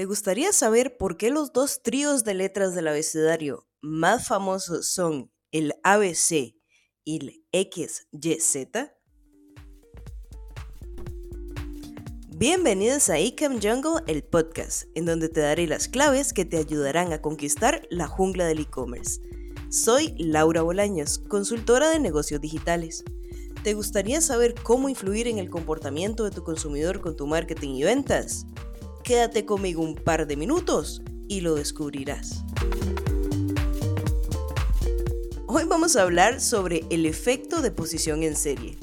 ¿Te gustaría saber por qué los dos tríos de letras del abecedario más famosos son el ABC y el XYZ? Bienvenidos a Ecam Jungle, el podcast, en donde te daré las claves que te ayudarán a conquistar la jungla del e-commerce. Soy Laura Bolaños, consultora de negocios digitales. ¿Te gustaría saber cómo influir en el comportamiento de tu consumidor con tu marketing y ventas? Quédate conmigo un par de minutos y lo descubrirás. Hoy vamos a hablar sobre el efecto de posición en serie.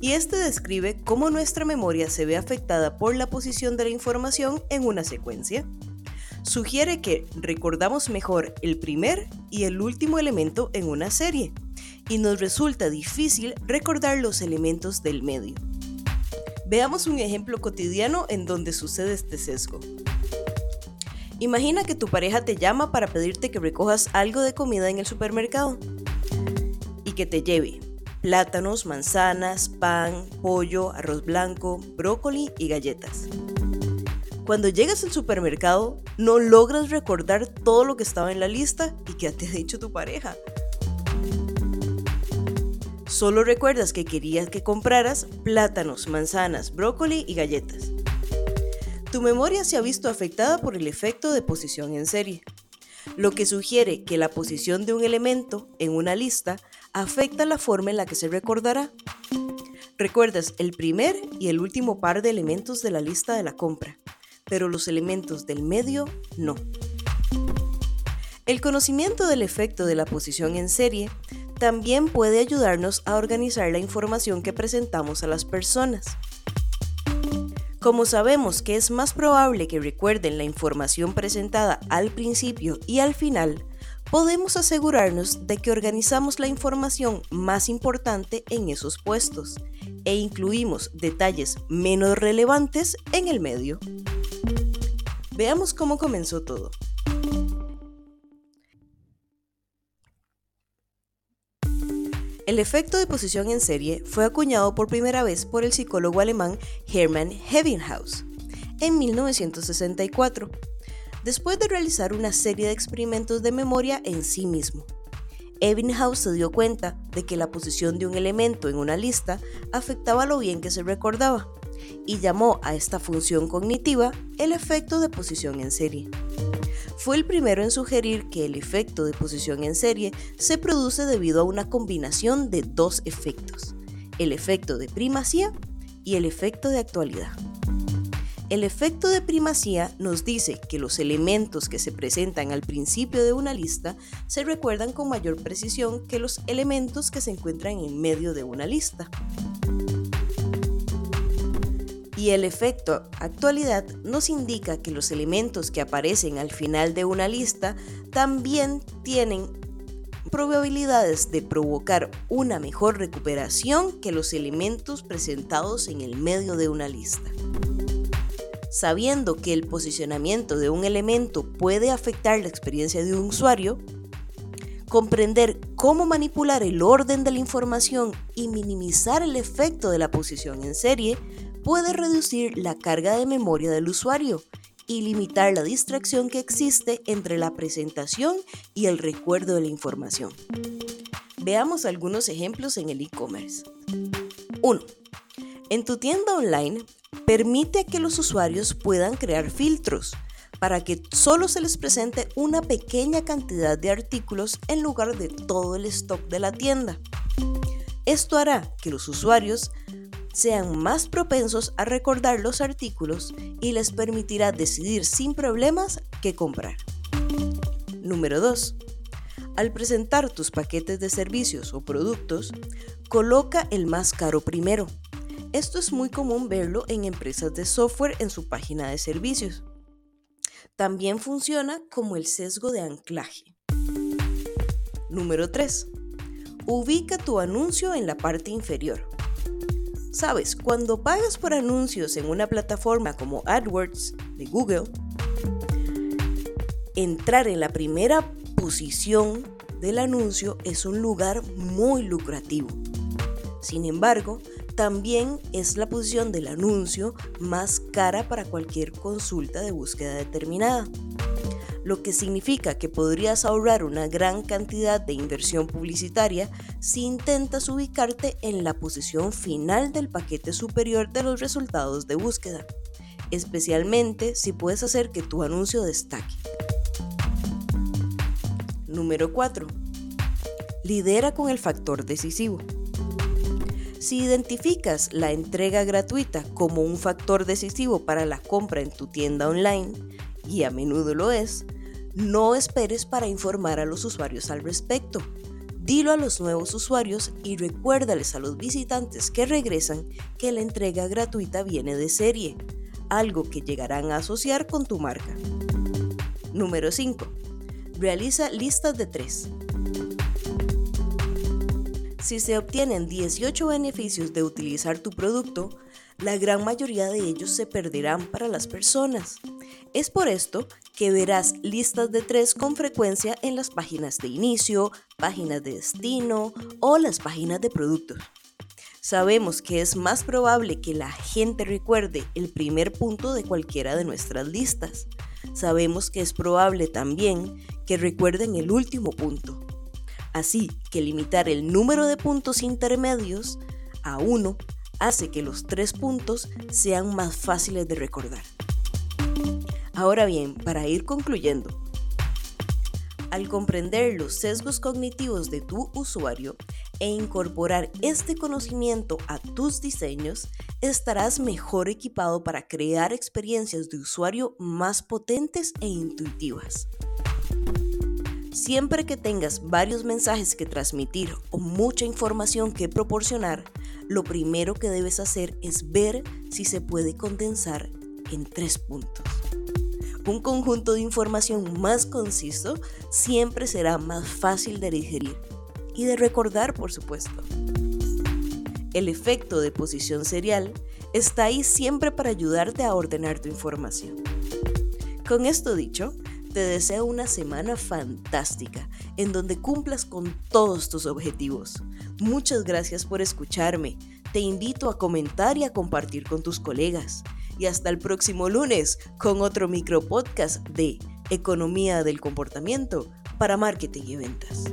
Y este describe cómo nuestra memoria se ve afectada por la posición de la información en una secuencia. Sugiere que recordamos mejor el primer y el último elemento en una serie, y nos resulta difícil recordar los elementos del medio. Veamos un ejemplo cotidiano en donde sucede este sesgo. Imagina que tu pareja te llama para pedirte que recojas algo de comida en el supermercado y que te lleve plátanos, manzanas, pan, pollo, arroz blanco, brócoli y galletas. Cuando llegas al supermercado, no logras recordar todo lo que estaba en la lista y que te ha dicho tu pareja. Solo recuerdas que querías que compraras plátanos, manzanas, brócoli y galletas. Tu memoria se ha visto afectada por el efecto de posición en serie, lo que sugiere que la posición de un elemento en una lista afecta la forma en la que se recordará. Recuerdas el primer y el último par de elementos de la lista de la compra, pero los elementos del medio no. El conocimiento del efecto de la posición en serie también puede ayudarnos a organizar la información que presentamos a las personas. Como sabemos que es más probable que recuerden la información presentada al principio y al final, podemos asegurarnos de que organizamos la información más importante en esos puestos e incluimos detalles menos relevantes en el medio. Veamos cómo comenzó todo. El efecto de posición en serie fue acuñado por primera vez por el psicólogo alemán Hermann Ebbinghaus en 1964, después de realizar una serie de experimentos de memoria en sí mismo. Ebbinghaus se dio cuenta de que la posición de un elemento en una lista afectaba lo bien que se recordaba y llamó a esta función cognitiva el efecto de posición en serie. Fue el primero en sugerir que el efecto de posición en serie se produce debido a una combinación de dos efectos, el efecto de primacía y el efecto de actualidad. El efecto de primacía nos dice que los elementos que se presentan al principio de una lista se recuerdan con mayor precisión que los elementos que se encuentran en medio de una lista. Y el efecto actualidad nos indica que los elementos que aparecen al final de una lista también tienen probabilidades de provocar una mejor recuperación que los elementos presentados en el medio de una lista. Sabiendo que el posicionamiento de un elemento puede afectar la experiencia de un usuario, comprender cómo manipular el orden de la información y minimizar el efecto de la posición en serie puede reducir la carga de memoria del usuario y limitar la distracción que existe entre la presentación y el recuerdo de la información. Veamos algunos ejemplos en el e-commerce. 1. En tu tienda online, permite que los usuarios puedan crear filtros para que solo se les presente una pequeña cantidad de artículos en lugar de todo el stock de la tienda. Esto hará que los usuarios sean más propensos a recordar los artículos y les permitirá decidir sin problemas qué comprar. Número 2. Al presentar tus paquetes de servicios o productos, coloca el más caro primero. Esto es muy común verlo en empresas de software en su página de servicios. También funciona como el sesgo de anclaje. Número 3. Ubica tu anuncio en la parte inferior. Sabes, cuando pagas por anuncios en una plataforma como AdWords de Google, entrar en la primera posición del anuncio es un lugar muy lucrativo. Sin embargo, También es la posición del anuncio más cara para cualquier consulta de búsqueda determinada lo que significa que podrías ahorrar una gran cantidad de inversión publicitaria si intentas ubicarte en la posición final del paquete superior de los resultados de búsqueda, especialmente si puedes hacer que tu anuncio destaque. Número 4. Lidera con el factor decisivo. Si identificas la entrega gratuita como un factor decisivo para la compra en tu tienda online, y a menudo lo es, no esperes para informar a los usuarios al respecto. Dilo a los nuevos usuarios y recuérdales a los visitantes que regresan que la entrega gratuita viene de serie, algo que llegarán a asociar con tu marca. Número 5. Realiza listas de 3. Si se obtienen 18 beneficios de utilizar tu producto, la gran mayoría de ellos se perderán para las personas. Es por esto que verás listas de tres con frecuencia en las páginas de inicio, páginas de destino o las páginas de productos. Sabemos que es más probable que la gente recuerde el primer punto de cualquiera de nuestras listas. Sabemos que es probable también que recuerden el último punto. Así que limitar el número de puntos intermedios a uno hace que los tres puntos sean más fáciles de recordar. Ahora bien, para ir concluyendo, al comprender los sesgos cognitivos de tu usuario e incorporar este conocimiento a tus diseños, estarás mejor equipado para crear experiencias de usuario más potentes e intuitivas. Siempre que tengas varios mensajes que transmitir o mucha información que proporcionar, lo primero que debes hacer es ver si se puede condensar en tres puntos. Un conjunto de información más conciso siempre será más fácil de digerir y de recordar, por supuesto. El efecto de posición serial está ahí siempre para ayudarte a ordenar tu información. Con esto dicho, te deseo una semana fantástica en donde cumplas con todos tus objetivos. Muchas gracias por escucharme. Te invito a comentar y a compartir con tus colegas. Y hasta el próximo lunes con otro micro podcast de Economía del Comportamiento para Marketing y Ventas.